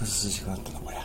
崩す時間あったのもや